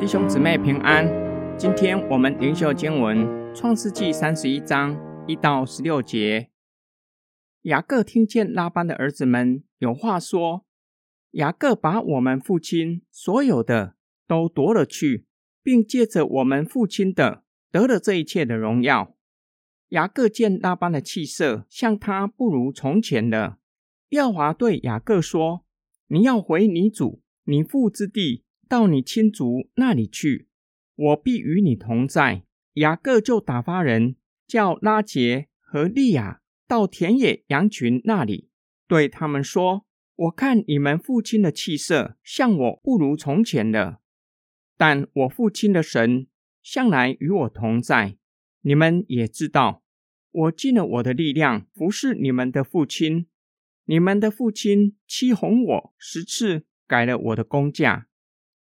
弟兄姊妹平安，今天我们灵修经文《创世纪》三十一章一到十六节。雅各听见拉班的儿子们有话说：“雅各把我们父亲所有的都夺了去，并借着我们父亲的得了这一切的荣耀。”雅各见拉班的气色像他不如从前了。耶华对雅各说：“你要回你主、你父之地，到你亲族那里去，我必与你同在。”雅各就打发人叫拉杰和利亚到田野羊群那里，对他们说：“我看你们父亲的气色像我不如从前了，但我父亲的神向来与我同在。你们也知道。”我尽了我的力量服侍你们的父亲，你们的父亲欺哄我十次，改了我的工价。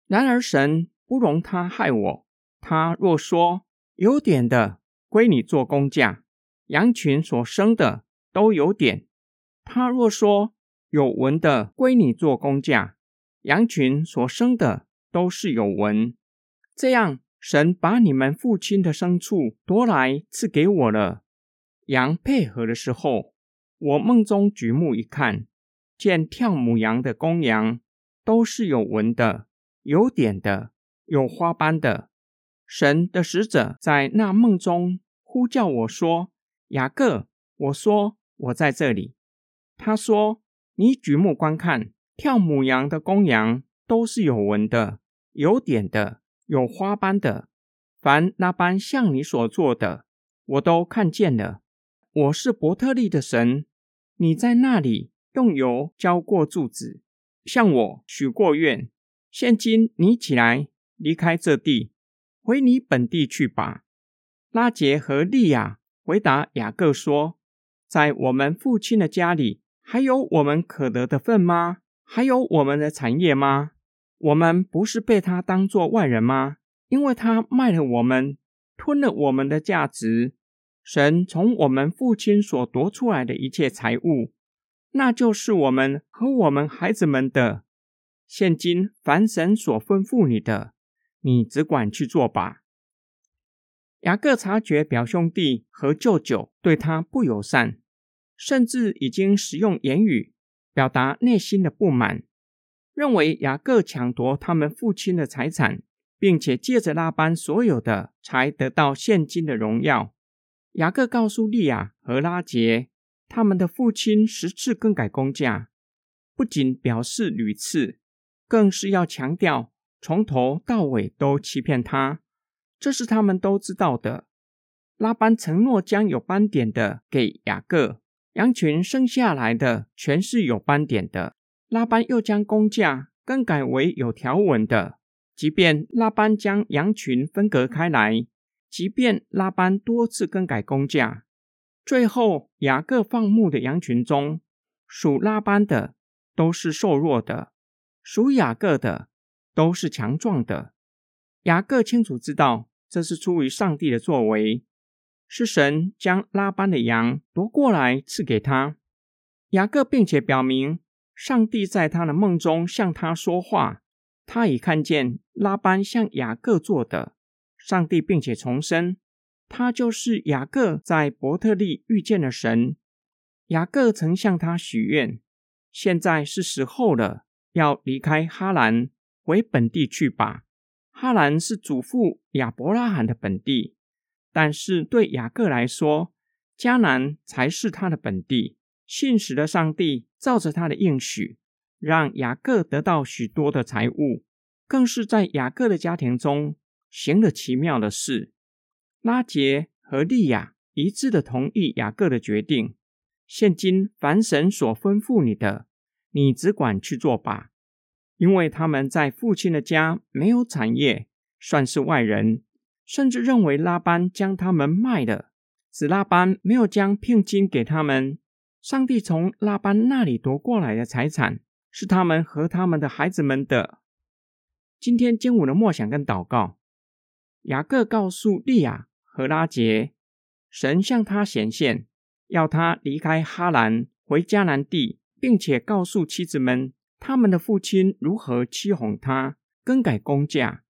然而神不容他害我。他若说有点的归你做工价，羊群所生的都有点；他若说有纹的归你做工价，羊群所生的都是有纹。这样，神把你们父亲的牲畜夺来赐给我了。羊配合的时候，我梦中举目一看，见跳母羊的公羊都是有纹的、有点的、有花斑的。神的使者在那梦中呼叫我说：“雅各。”我说：“我在这里。”他说：“你举目观看，跳母羊的公羊都是有纹的、有点的、有花斑的。凡那般像你所做的，我都看见了。”我是伯特利的神，你在那里用油浇过柱子，向我许过愿。现今你起来离开这地，回你本地去吧。拉杰和利亚回答雅各说：“在我们父亲的家里，还有我们可得的份吗？还有我们的产业吗？我们不是被他当作外人吗？因为他卖了我们，吞了我们的价值。”神从我们父亲所夺出来的一切财物，那就是我们和我们孩子们的。现今凡神所吩咐你的，你只管去做吧。雅各察觉表兄弟和舅舅对他不友善，甚至已经使用言语表达内心的不满，认为雅各抢夺他们父亲的财产，并且借着那般所有的，才得到现今的荣耀。雅各告诉利亚和拉杰，他们的父亲十次更改工价，不仅表示屡次，更是要强调从头到尾都欺骗他。这是他们都知道的。拉班承诺将有斑点的给雅各，羊群生下来的全是有斑点的。拉班又将工价更改为有条纹的，即便拉班将羊群分隔开来。即便拉班多次更改工价，最后雅各放牧的羊群中，属拉班的都是瘦弱的，属雅各的都是强壮的。雅各清楚知道，这是出于上帝的作为，是神将拉班的羊夺过来赐给他。雅各并且表明，上帝在他的梦中向他说话，他已看见拉班向雅各做的。上帝并且重申，他就是雅各在伯特利遇见的神。雅各曾向他许愿，现在是时候了，要离开哈兰，回本地去吧。哈兰是祖父亚伯拉罕的本地，但是对雅各来说，迦南才是他的本地。信使的上帝照着他的应许，让雅各得到许多的财物，更是在雅各的家庭中。行了奇妙的事，拉杰和利亚一致的同意雅各的决定。现今凡神所吩咐你的，你只管去做吧。因为他们在父亲的家没有产业，算是外人，甚至认为拉班将他们卖了。使拉班没有将聘金给他们。上帝从拉班那里夺过来的财产，是他们和他们的孩子们的。今天经文的默想跟祷告。雅各告诉利亚和拉杰，神向他显现，要他离开哈兰，回迦南地，并且告诉妻子们他们的父亲如何欺哄他，更改工价。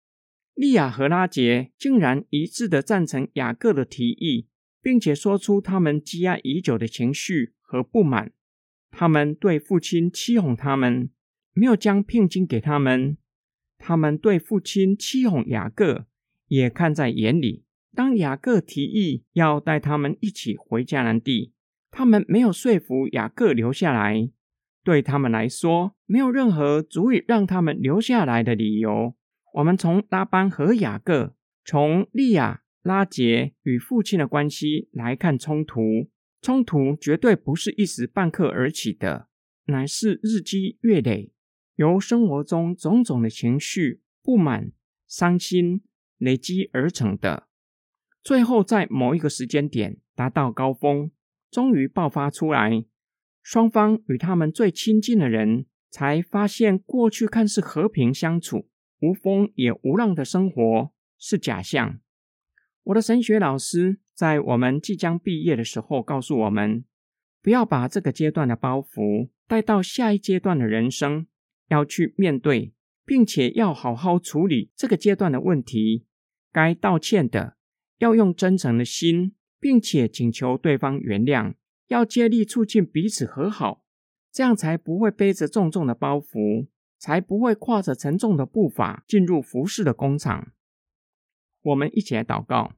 利亚和拉杰竟然一致的赞成雅各的提议，并且说出他们积压已久的情绪和不满。他们对父亲欺哄他们，没有将聘金给他们。他们对父亲欺哄雅各也看在眼里。当雅各提议要带他们一起回迦南地，他们没有说服雅各留下来。对他们来说，没有任何足以让他们留下来的理由。我们从拉班和雅各，从利亚、拉杰与父亲的关系来看冲突。冲突绝对不是一时半刻而起的，乃是日积月累。由生活中种种的情绪、不满、伤心累积而成的，最后在某一个时间点达到高峰，终于爆发出来。双方与他们最亲近的人才发现，过去看似和平相处、无风也无浪的生活是假象。我的神学老师在我们即将毕业的时候告诉我们，不要把这个阶段的包袱带到下一阶段的人生。要去面对，并且要好好处理这个阶段的问题。该道歉的，要用真诚的心，并且请求对方原谅，要竭力促进彼此和好，这样才不会背着重重的包袱，才不会跨着沉重的步伐进入服饰的工厂。我们一起来祷告：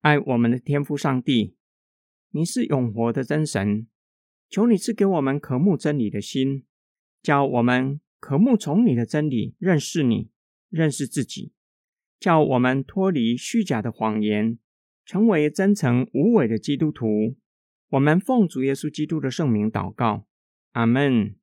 爱我们的天父上帝，你是永活的真神，求你赐给我们渴慕真理的心，叫我们。渴慕从你的真理认识你，认识自己，叫我们脱离虚假的谎言，成为真诚无伪的基督徒。我们奉主耶稣基督的圣名祷告，阿门。